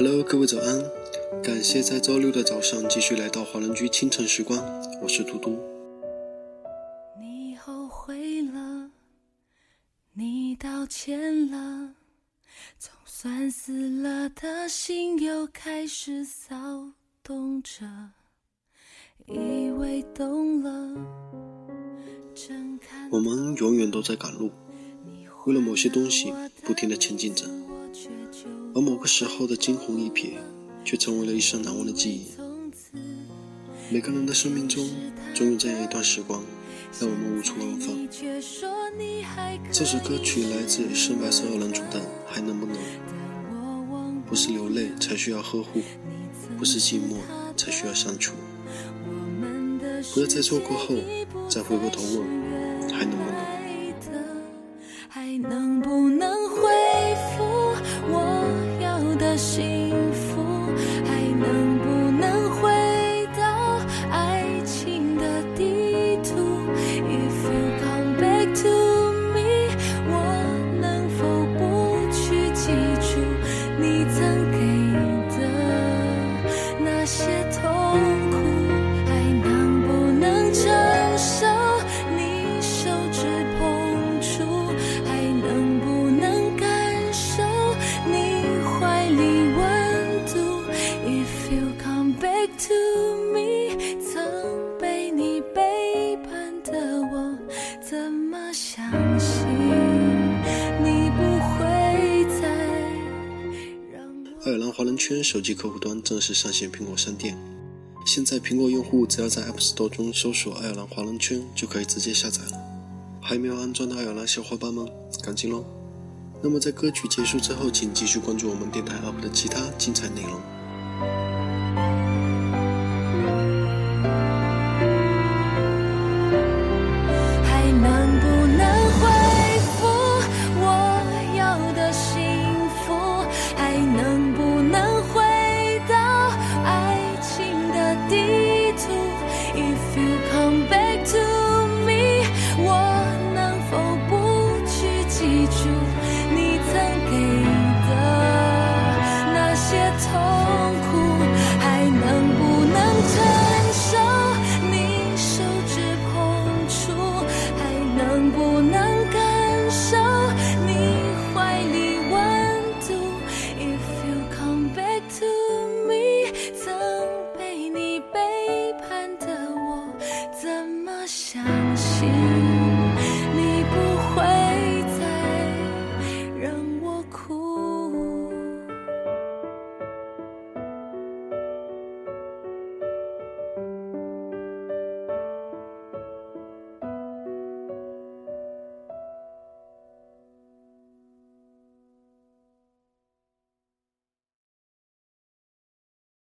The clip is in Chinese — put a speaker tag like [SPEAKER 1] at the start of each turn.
[SPEAKER 1] Hello，各位早安！感谢在周六的早上继续来到华人居清晨时光，我是嘟嘟。
[SPEAKER 2] 你后悔了，你道歉了，总算死了的心又开始骚动着，以为懂了，
[SPEAKER 1] 我们永远都在赶路，为了某些东西不停的前进着，而某个时候的惊鸿一瞥，却成为了一生难忘的记忆。每个人的生命中，总有这样一段时光，让我们无处安放。这首歌曲来自深白色二人组的《还能不能》。不是流泪才需要呵护，不是寂寞才需要相处。不要在错过后再回过头问，心。华人圈手机客户端正式上线苹果商店。现在苹果用户只要在 App Store 中搜索“爱尔兰华人圈”，就可以直接下载了。还没有安装的爱尔兰小伙伴们，赶紧喽！那么在歌曲结束之后，请继续关注我们电台 UP 的其他精彩内容。come back to 相信